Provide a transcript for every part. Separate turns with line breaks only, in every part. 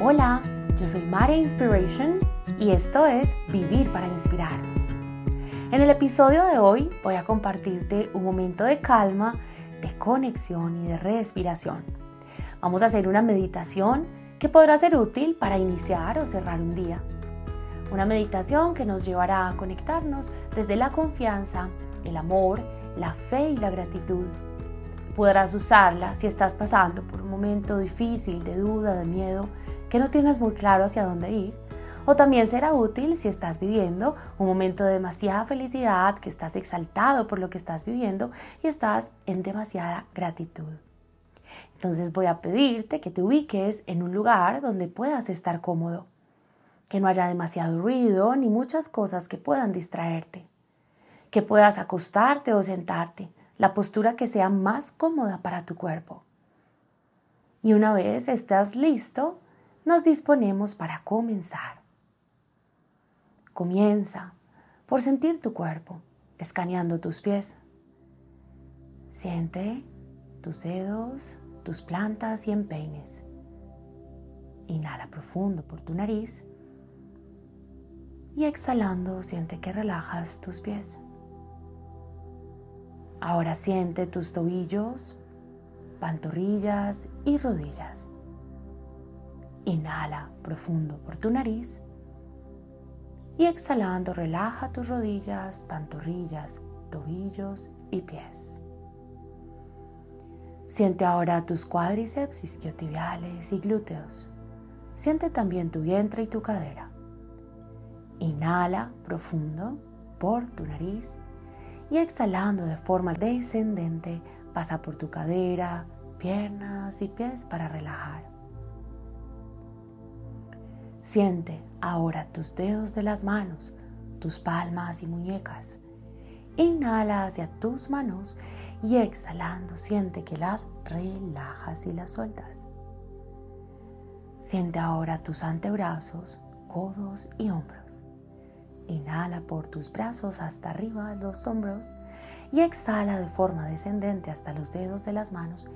Hola, yo soy Maria Inspiration y esto es Vivir para Inspirar. En el episodio de hoy voy a compartirte un momento de calma, de conexión y de respiración. Vamos a hacer una meditación que podrá ser útil para iniciar o cerrar un día. Una meditación que nos llevará a conectarnos desde la confianza, el amor, la fe y la gratitud Podrás usarla si estás pasando por un momento difícil de duda, de miedo, que no tienes muy claro hacia dónde ir. O también será útil si estás viviendo un momento de demasiada felicidad, que estás exaltado por lo que estás viviendo y estás en demasiada gratitud. Entonces voy a pedirte que te ubiques en un lugar donde puedas estar cómodo, que no haya demasiado ruido ni muchas cosas que puedan distraerte, que puedas acostarte o sentarte la postura que sea más cómoda para tu cuerpo. Y una vez estás listo, nos disponemos para comenzar. Comienza por sentir tu cuerpo, escaneando tus pies. Siente tus dedos, tus plantas y empeines. Inhala profundo por tu nariz y exhalando siente que relajas tus pies. Ahora siente tus tobillos, pantorrillas y rodillas. Inhala profundo por tu nariz y exhalando relaja tus rodillas, pantorrillas, tobillos y pies. Siente ahora tus cuádriceps, isquiotibiales y glúteos. Siente también tu vientre y tu cadera. Inhala profundo por tu nariz y exhalando de forma descendente pasa por tu cadera, piernas y pies para relajar. Siente ahora tus dedos de las manos, tus palmas y muñecas. Inhala hacia tus manos y exhalando siente que las relajas y las sueltas. Siente ahora tus antebrazos, codos y hombros. Inhala por tus brazos hasta arriba los hombros y exhala de forma descendente hasta los dedos de las manos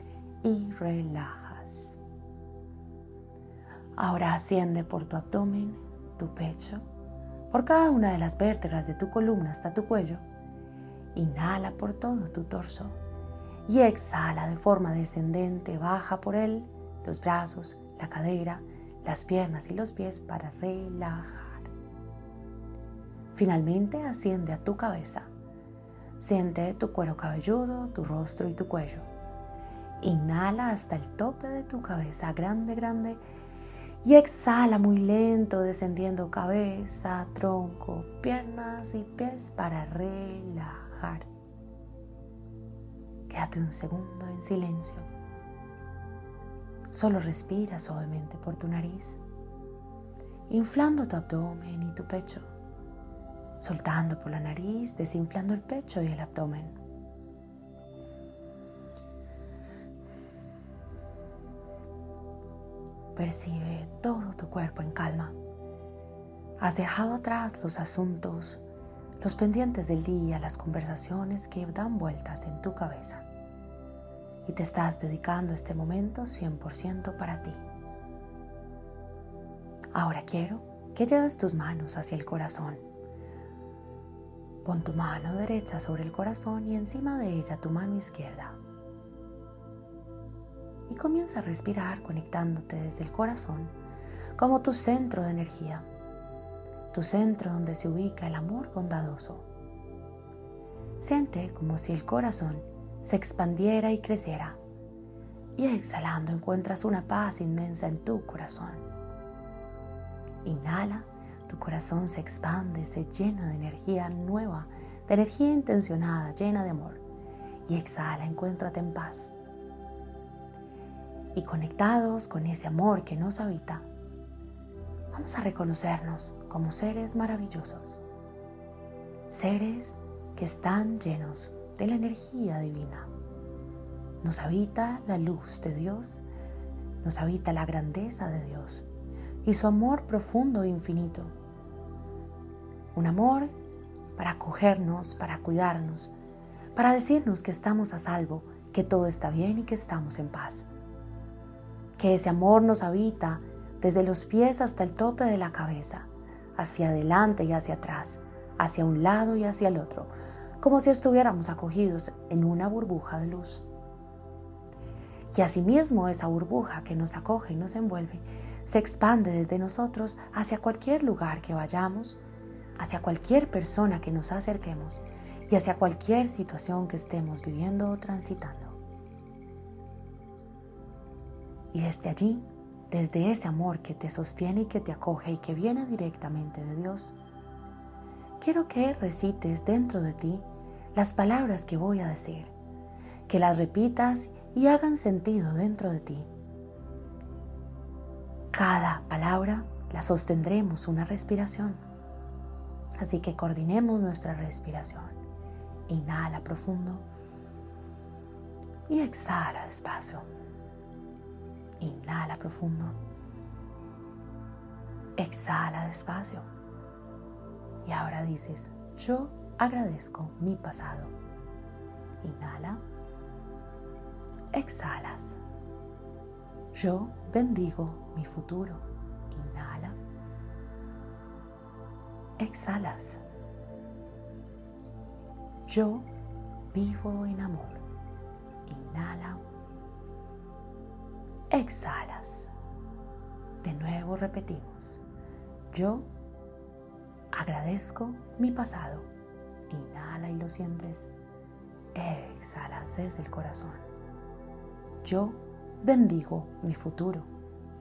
y relajas. Ahora asciende por tu abdomen, tu pecho, por cada una de las vértebras de tu columna hasta tu cuello. Inhala por todo tu torso y exhala de forma descendente, baja por él, los brazos, la cadera, las piernas y los pies para relajar. Finalmente asciende a tu cabeza. Siente tu cuero cabelludo, tu rostro y tu cuello. Inhala hasta el tope de tu cabeza, grande, grande. Y exhala muy lento, descendiendo cabeza, tronco, piernas y pies para relajar. Quédate un segundo en silencio. Solo respira suavemente por tu nariz, inflando tu abdomen y tu pecho soltando por la nariz, desinflando el pecho y el abdomen. Percibe todo tu cuerpo en calma. Has dejado atrás los asuntos, los pendientes del día, las conversaciones que dan vueltas en tu cabeza. Y te estás dedicando este momento 100% para ti. Ahora quiero que lleves tus manos hacia el corazón Pon tu mano derecha sobre el corazón y encima de ella tu mano izquierda. Y comienza a respirar conectándote desde el corazón como tu centro de energía, tu centro donde se ubica el amor bondadoso. Siente como si el corazón se expandiera y creciera. Y exhalando encuentras una paz inmensa en tu corazón. Inhala tu corazón se expande, se llena de energía nueva, de energía intencionada, llena de amor. Y exhala, encuéntrate en paz. Y conectados con ese amor que nos habita, vamos a reconocernos como seres maravillosos. Seres que están llenos de la energía divina. Nos habita la luz de Dios, nos habita la grandeza de Dios y su amor profundo e infinito un amor para acogernos, para cuidarnos, para decirnos que estamos a salvo, que todo está bien y que estamos en paz. Que ese amor nos habita desde los pies hasta el tope de la cabeza, hacia adelante y hacia atrás, hacia un lado y hacia el otro, como si estuviéramos acogidos en una burbuja de luz. Y asimismo esa burbuja que nos acoge y nos envuelve se expande desde nosotros hacia cualquier lugar que vayamos, hacia cualquier persona que nos acerquemos y hacia cualquier situación que estemos viviendo o transitando. Y desde allí, desde ese amor que te sostiene y que te acoge y que viene directamente de Dios, quiero que recites dentro de ti las palabras que voy a decir, que las repitas y hagan sentido dentro de ti. Cada palabra la sostendremos una respiración. Así que coordinemos nuestra respiración. Inhala profundo y exhala despacio. Inhala profundo. Exhala despacio. Y ahora dices, yo agradezco mi pasado. Inhala. Exhalas. Yo bendigo mi futuro. Inhala. Exhalas. Yo vivo en amor. Inhala. Exhalas. De nuevo repetimos. Yo agradezco mi pasado. Inhala y lo sientes. Exhalas desde el corazón. Yo bendigo mi futuro.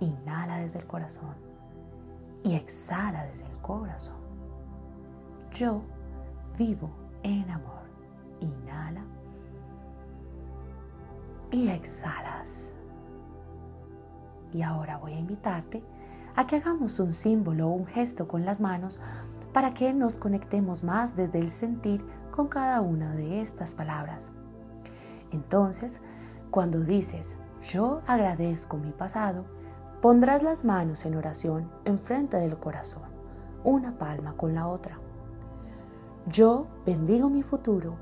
Inhala desde el corazón y exhala desde el corazón. Yo vivo en amor. Inhala y exhalas. Y ahora voy a invitarte a que hagamos un símbolo o un gesto con las manos para que nos conectemos más desde el sentir con cada una de estas palabras. Entonces, cuando dices, yo agradezco mi pasado, pondrás las manos en oración enfrente del corazón, una palma con la otra. Yo bendigo mi futuro,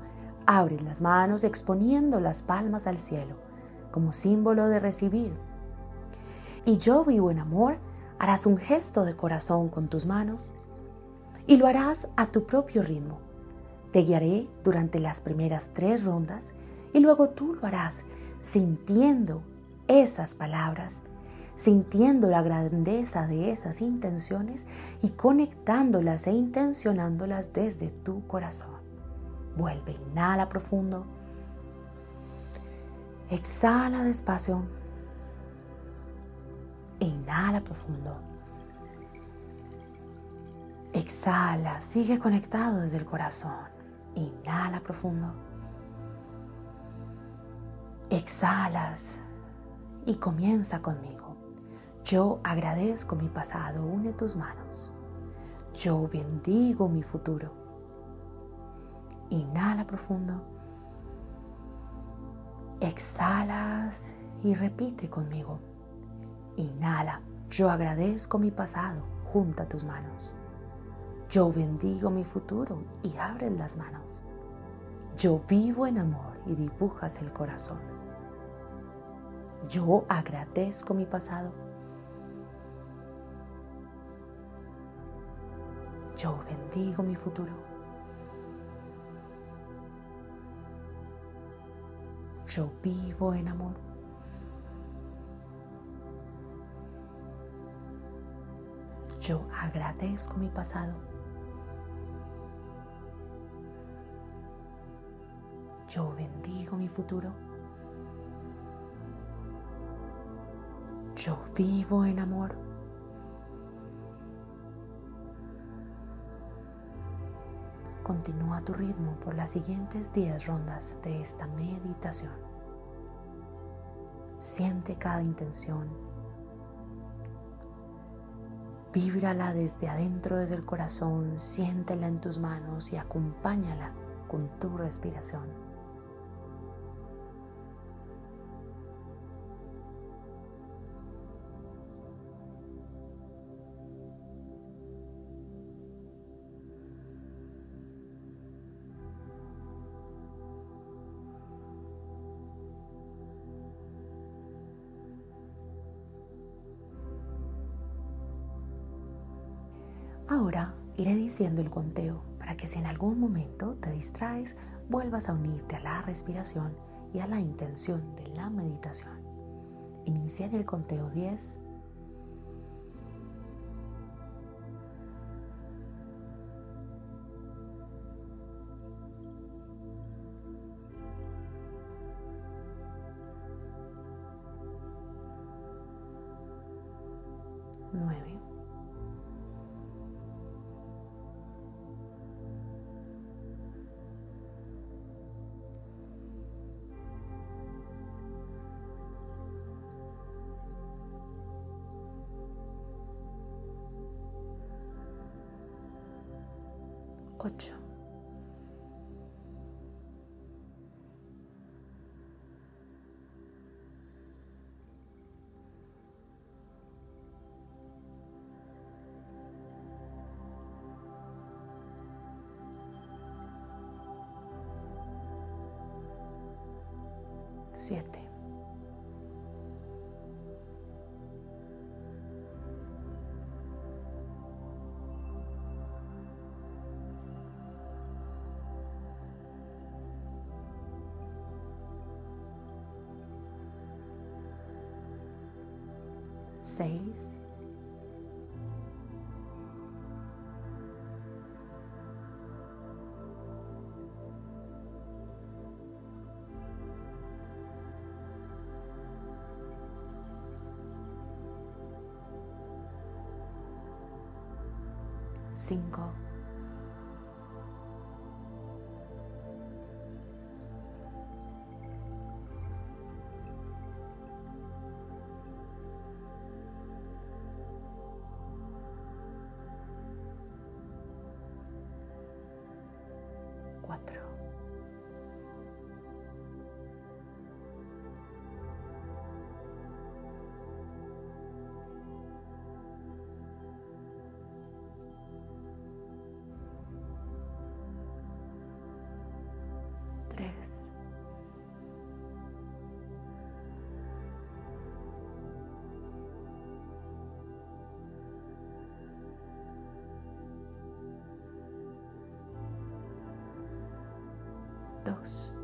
abres las manos exponiendo las palmas al cielo, como símbolo de recibir. Y yo vivo en amor, harás un gesto de corazón con tus manos y lo harás a tu propio ritmo. Te guiaré durante las primeras tres rondas y luego tú lo harás sintiendo esas palabras, sintiendo la grandeza de esas intenciones y conectándolas e intencionándolas desde tu corazón. Vuelve, inhala profundo. Exhala despacio. Inhala profundo. Exhala, sigue conectado desde el corazón. Inhala profundo. Exhalas y comienza conmigo. Yo agradezco mi pasado, une tus manos. Yo bendigo mi futuro. Inhala profundo. Exhalas y repite conmigo. Inhala. Yo agradezco mi pasado. Junta tus manos. Yo bendigo mi futuro y abres las manos. Yo vivo en amor y dibujas el corazón. Yo agradezco mi pasado. Yo bendigo mi futuro. Yo vivo en amor. Yo agradezco mi pasado. Yo bendigo mi futuro. Yo vivo en amor. Continúa tu ritmo por las siguientes 10 rondas de esta meditación. Siente cada intención. Víbrala desde adentro, desde el corazón, siéntela en tus manos y acompáñala con tu respiración. Ahora iré diciendo el conteo para que si en algún momento te distraes, vuelvas a unirte a la respiración y a la intención de la meditación. Inicia en el conteo 10. Nueve. Ocho. Siete. says Tres. dos.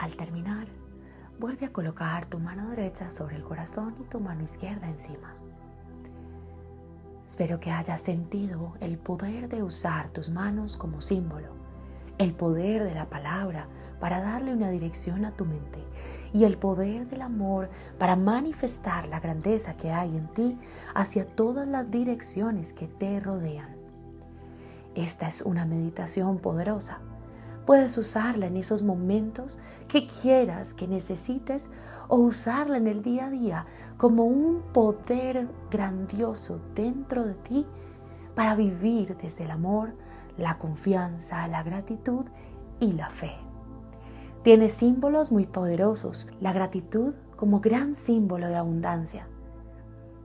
Al terminar, vuelve a colocar tu mano derecha sobre el corazón y tu mano izquierda encima. Espero que hayas sentido el poder de usar tus manos como símbolo, el poder de la palabra para darle una dirección a tu mente y el poder del amor para manifestar la grandeza que hay en ti hacia todas las direcciones que te rodean. Esta es una meditación poderosa Puedes usarla en esos momentos que quieras, que necesites, o usarla en el día a día como un poder grandioso dentro de ti para vivir desde el amor, la confianza, la gratitud y la fe. Tiene símbolos muy poderosos, la gratitud como gran símbolo de abundancia,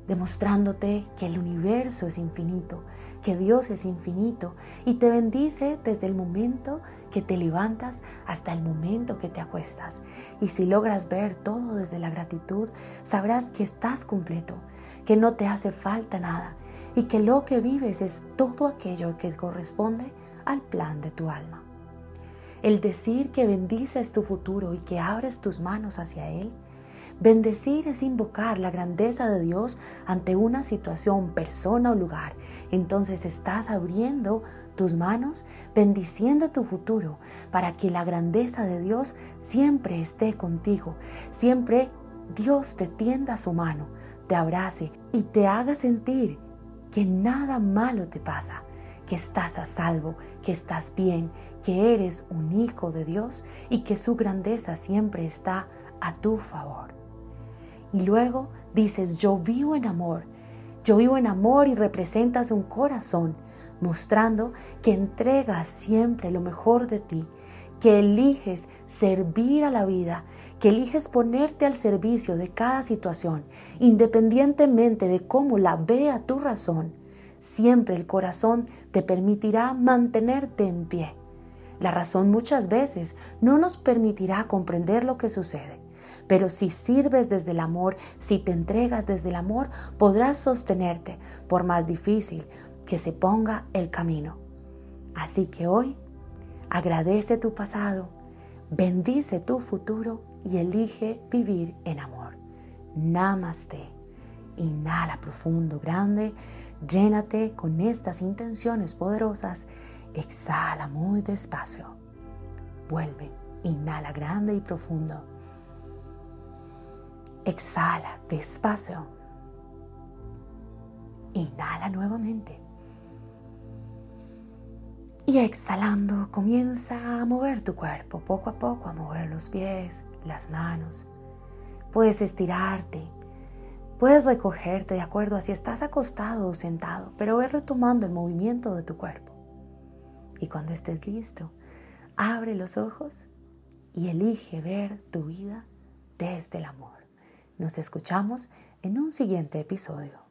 demostrándote que el universo es infinito, que Dios es infinito y te bendice desde el momento que te levantas hasta el momento que te acuestas. Y si logras ver todo desde la gratitud, sabrás que estás completo, que no te hace falta nada y que lo que vives es todo aquello que corresponde al plan de tu alma. El decir que bendices tu futuro y que abres tus manos hacia Él Bendecir es invocar la grandeza de Dios ante una situación, persona o lugar. Entonces estás abriendo tus manos, bendiciendo tu futuro para que la grandeza de Dios siempre esté contigo. Siempre Dios te tienda su mano, te abrace y te haga sentir que nada malo te pasa, que estás a salvo, que estás bien, que eres un hijo de Dios y que su grandeza siempre está a tu favor y luego dices, yo vivo en amor. Yo vivo en amor y representas un corazón mostrando que entregas siempre lo mejor de ti, que eliges servir a la vida, que eliges ponerte al servicio de cada situación, independientemente de cómo la vea tu razón, siempre el corazón te permitirá mantenerte en pie. La razón muchas veces no nos permitirá comprender lo que sucede, pero si sirves desde el amor, si te entregas desde el amor, podrás sostenerte por más difícil que se ponga el camino. Así que hoy agradece tu pasado, bendice tu futuro y elige vivir en amor. Namaste. Inhala profundo, grande, llénate con estas intenciones poderosas. Exhala muy despacio. Vuelve, inhala grande y profundo. Exhala despacio. Inhala nuevamente. Y exhalando, comienza a mover tu cuerpo poco a poco, a mover los pies, las manos. Puedes estirarte, puedes recogerte de acuerdo a si estás acostado o sentado, pero ve retomando el movimiento de tu cuerpo. Y cuando estés listo, abre los ojos y elige ver tu vida desde el amor. Nos escuchamos en un siguiente episodio.